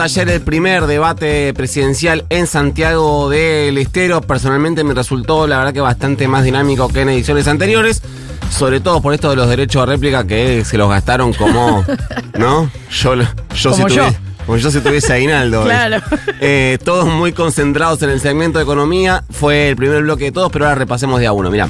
Ayer el primer debate presidencial en Santiago del Estero. Personalmente me resultó, la verdad, que bastante más dinámico que en ediciones anteriores. Sobre todo por esto de los derechos de réplica que se los gastaron como. ¿No? Yo, yo Como si yo. tuviese- Como yo si tuviese aguinaldo. Claro. Eh, todos muy concentrados en el segmento de economía. Fue el primer bloque de todos, pero ahora repasemos de a uno. Mirá.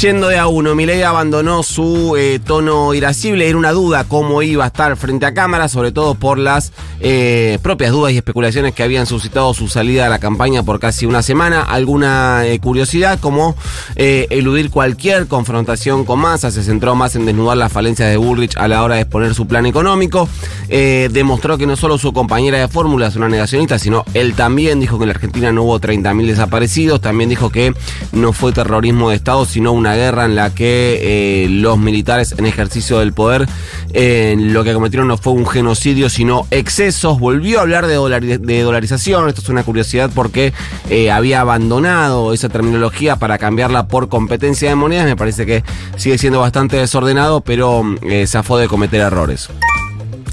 Yendo de a uno, Milei abandonó su eh, tono irascible. Era una duda cómo iba a estar frente a cámara, sobre todo por las eh, propias dudas y especulaciones que habían suscitado su salida a la campaña por casi una semana. Alguna eh, curiosidad, como eludir cualquier confrontación con Massa. Se centró más en desnudar las falencias de Bullrich a la hora de exponer su plan económico. Demostró que no solo su compañera de fórmula es una negacionista, sino él también dijo que en la Argentina no hubo 30.000 desaparecidos. También dijo que no fue terrorismo de Estado, sino una guerra en la que eh, los militares en ejercicio del poder eh, lo que cometieron no fue un genocidio, sino excesos. Volvió a hablar de, dolari- de dolarización. Esto es una curiosidad porque eh, había abandonado esa terminología para cambiarla por competencia de monedas. Me parece que sigue siendo bastante desordenado, pero eh, zafó de cometer errores.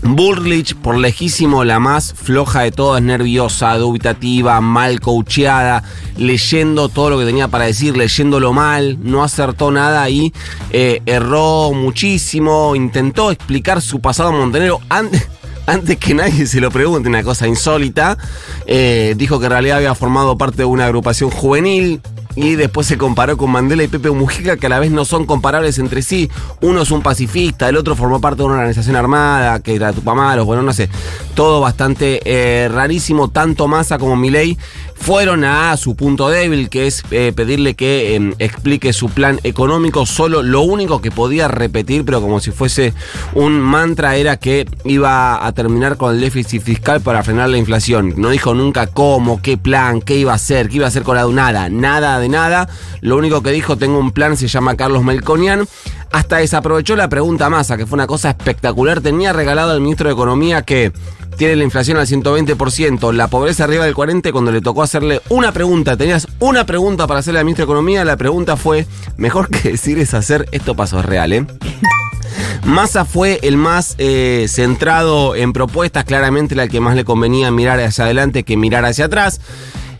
Burlich, por lejísimo, la más floja de todas, nerviosa, dubitativa, mal coacheada, leyendo todo lo que tenía para decir, leyéndolo mal, no acertó nada y eh, erró muchísimo, intentó explicar su pasado en Montenegro antes. Antes que nadie se lo pregunte, una cosa insólita, eh, dijo que en realidad había formado parte de una agrupación juvenil, y después se comparó con Mandela y Pepe Mujica, que a la vez no son comparables entre sí. Uno es un pacifista, el otro formó parte de una organización armada, que era Tupamaros, bueno, no sé. Todo bastante eh, rarísimo, tanto Massa como Milei fueron a su punto débil, que es eh, pedirle que eh, explique su plan económico. Solo lo único que podía repetir, pero como si fuese un mantra, era que iba a terminar con el déficit fiscal para frenar la inflación. No dijo nunca cómo, qué plan, qué iba a hacer, qué iba a hacer con la nada, nada de nada. Lo único que dijo, tengo un plan, se llama Carlos Melconian. Hasta desaprovechó la pregunta masa, que fue una cosa espectacular. Tenía regalado al ministro de Economía que tiene la inflación al 120%, la pobreza arriba del 40%, cuando le tocó hacerle una pregunta, tenías una pregunta para hacerle al ministro de Economía, la pregunta fue, mejor que decir es hacer, esto pasó es real, ¿eh? Massa fue el más eh, centrado en propuestas, claramente la que más le convenía mirar hacia adelante que mirar hacia atrás.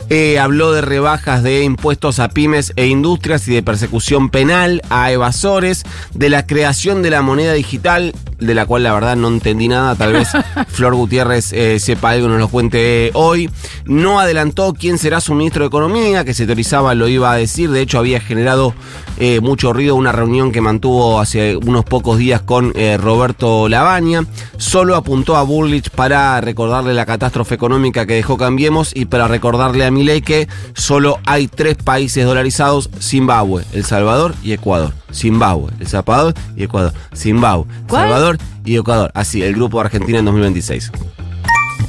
Eh, habló de rebajas de impuestos a pymes e industrias y de persecución penal a evasores, de la creación de la moneda digital, de la cual la verdad no entendí nada, tal vez Flor Gutiérrez eh, sepa algo y nos lo cuente hoy. No adelantó quién será su ministro de Economía, que se teorizaba lo iba a decir, de hecho había generado eh, mucho ruido una reunión que mantuvo hace unos pocos días con eh, Roberto Labaña. Solo apuntó a Burlich para recordarle la catástrofe económica que dejó Cambiemos y para recordarle a Milei que solo hay tres países dolarizados, Zimbabue, El Salvador y Ecuador. Zimbabue, El Salvador y Ecuador. Zimbabue. Salvador y Ecuador. Así, el grupo Argentina en 2026.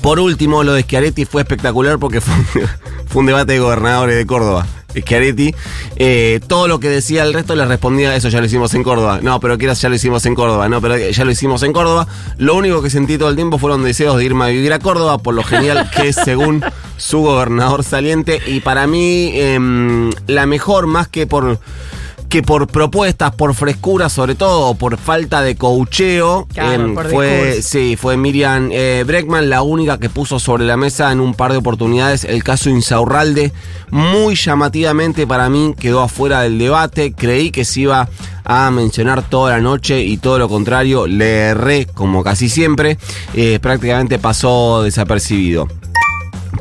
Por último, lo de Schiaretti fue espectacular porque fue un, fue un debate de gobernadores de Córdoba. Schiaretti, eh, todo lo que decía el resto le respondía, eso ya lo hicimos en Córdoba. No, pero quieras, ya lo hicimos en Córdoba. No, pero ya lo hicimos en Córdoba. Lo único que sentí todo el tiempo fueron deseos de irme a vivir a Córdoba, por lo genial que es según su gobernador saliente. Y para mí, em, la mejor, más que por que por propuestas, por frescura sobre todo, o por falta de coacheo, Claro, em, fue, sí, fue Miriam eh, Breckman la única que puso sobre la mesa en un par de oportunidades el caso Insaurralde. Muy llamativamente para mí quedó afuera del debate. Creí que se iba a mencionar toda la noche y todo lo contrario, le erré como casi siempre. Eh, prácticamente pasó desapercibido.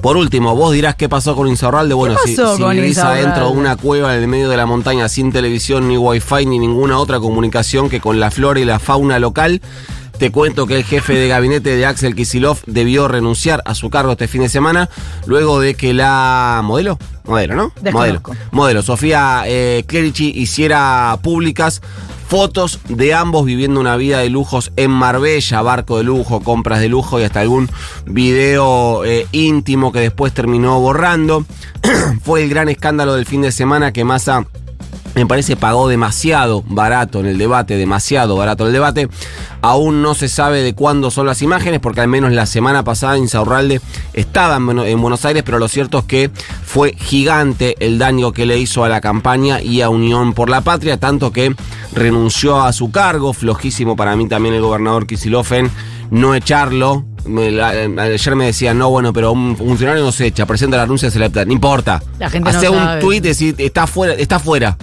Por último, vos dirás qué pasó con Insaurralde. Bueno, si, si vivís adentro de una cueva en el medio de la montaña sin televisión, ni wifi, ni ninguna otra comunicación que con la flora y la fauna local, te cuento que el jefe de gabinete de Axel Kisilov debió renunciar a su cargo este fin de semana luego de que la modelo, modelo, ¿no? Modelo, Desconozco. modelo Sofía eh, Clerici hiciera públicas fotos de ambos viviendo una vida de lujos en Marbella, barco de lujo, compras de lujo y hasta algún video eh, íntimo que después terminó borrando. Fue el gran escándalo del fin de semana que Massa me parece pagó demasiado barato en el debate, demasiado barato el debate. Aún no se sabe de cuándo son las imágenes, porque al menos la semana pasada Insaurralde estaba en Buenos Aires, pero lo cierto es que fue gigante el daño que le hizo a la campaña y a Unión por la Patria, tanto que renunció a su cargo, flojísimo para mí también el gobernador Kisilofen, no echarlo, ayer me decía, no, bueno, pero un funcionario no se echa, presenta la renuncia, se le no importa. La gente Hace no un tuit, decir, está fuera, está fuera.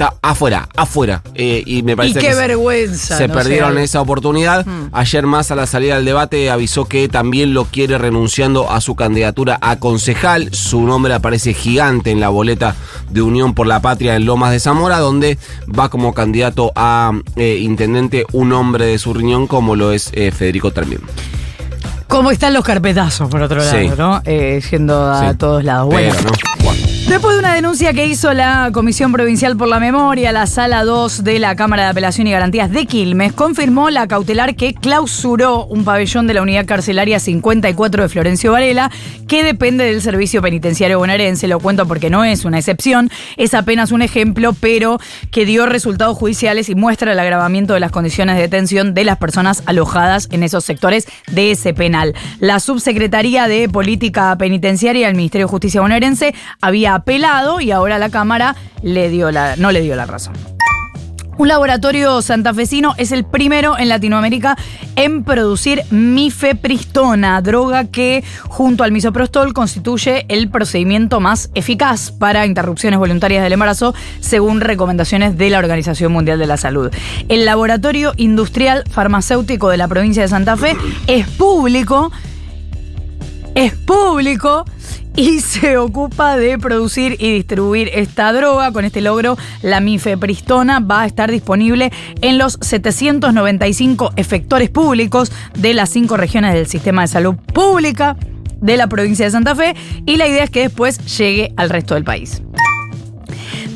Está afuera, afuera. Eh, y me parece y qué que se- vergüenza. se no perdieron esa oportunidad. Mm. Ayer más a la salida del debate avisó que también lo quiere renunciando a su candidatura a concejal. Su nombre aparece gigante en la boleta de Unión por la Patria en Lomas de Zamora, donde va como candidato a eh, intendente un hombre de su riñón como lo es eh, Federico Termín. ¿Cómo están los carpetazos, por otro lado, Sí. no? Eh, yendo a Sí. todos lados. Bueno, Pero, ¿no? Bueno. Después de una denuncia que hizo la Comisión Provincial por la Memoria, la Sala 2 de la Cámara de Apelación y Garantías de Quilmes confirmó la cautelar que clausuró un pabellón de la Unidad Carcelaria 54 de Florencio Varela, que depende del Servicio Penitenciario bonaerense. Lo cuento porque no es una excepción, es apenas un ejemplo, pero que dio resultados judiciales y muestra el agravamiento de las condiciones de detención de las personas alojadas en esos sectores de ese penal. La Subsecretaría de Política Penitenciaria del Ministerio de Justicia bonaerense había y ahora la Cámara le dio la, no le dio la razón. Un laboratorio santafesino es el primero en Latinoamérica en producir mifepristona, droga que junto al misoprostol constituye el procedimiento más eficaz para interrupciones voluntarias del embarazo, según recomendaciones de la Organización Mundial de la Salud. El laboratorio industrial farmacéutico de la provincia de Santa Fe es público es público y se ocupa de producir y distribuir esta droga. Con este logro, la mifepristona va a estar disponible en los 795 efectores públicos de las cinco regiones del sistema de salud pública de la provincia de Santa Fe y la idea es que después llegue al resto del país.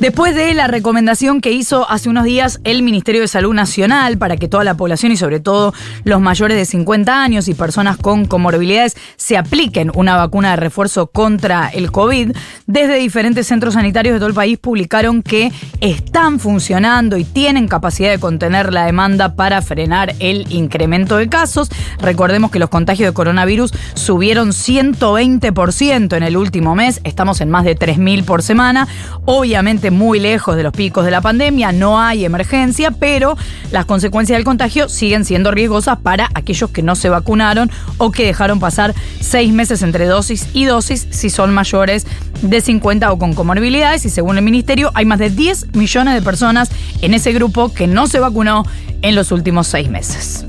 Después de la recomendación que hizo hace unos días el Ministerio de Salud Nacional para que toda la población y sobre todo los mayores de 50 años y personas con comorbilidades se apliquen una vacuna de refuerzo contra el COVID, desde diferentes centros sanitarios de todo el país publicaron que están funcionando y tienen capacidad de contener la demanda para frenar el incremento de casos. Recordemos que los contagios de coronavirus subieron 120% en el último mes, estamos en más de 3.000 por semana, obviamente muy lejos de los picos de la pandemia, no hay emergencia, pero las consecuencias del contagio siguen siendo riesgosas para aquellos que no se vacunaron o que dejaron pasar seis meses entre dosis y dosis si son mayores de 50 o con comorbilidades y según el ministerio hay más de 10 millones de personas en ese grupo que no se vacunó en los últimos seis meses.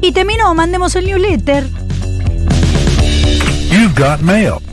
Y terminó, mandemos el newsletter. You've got mail.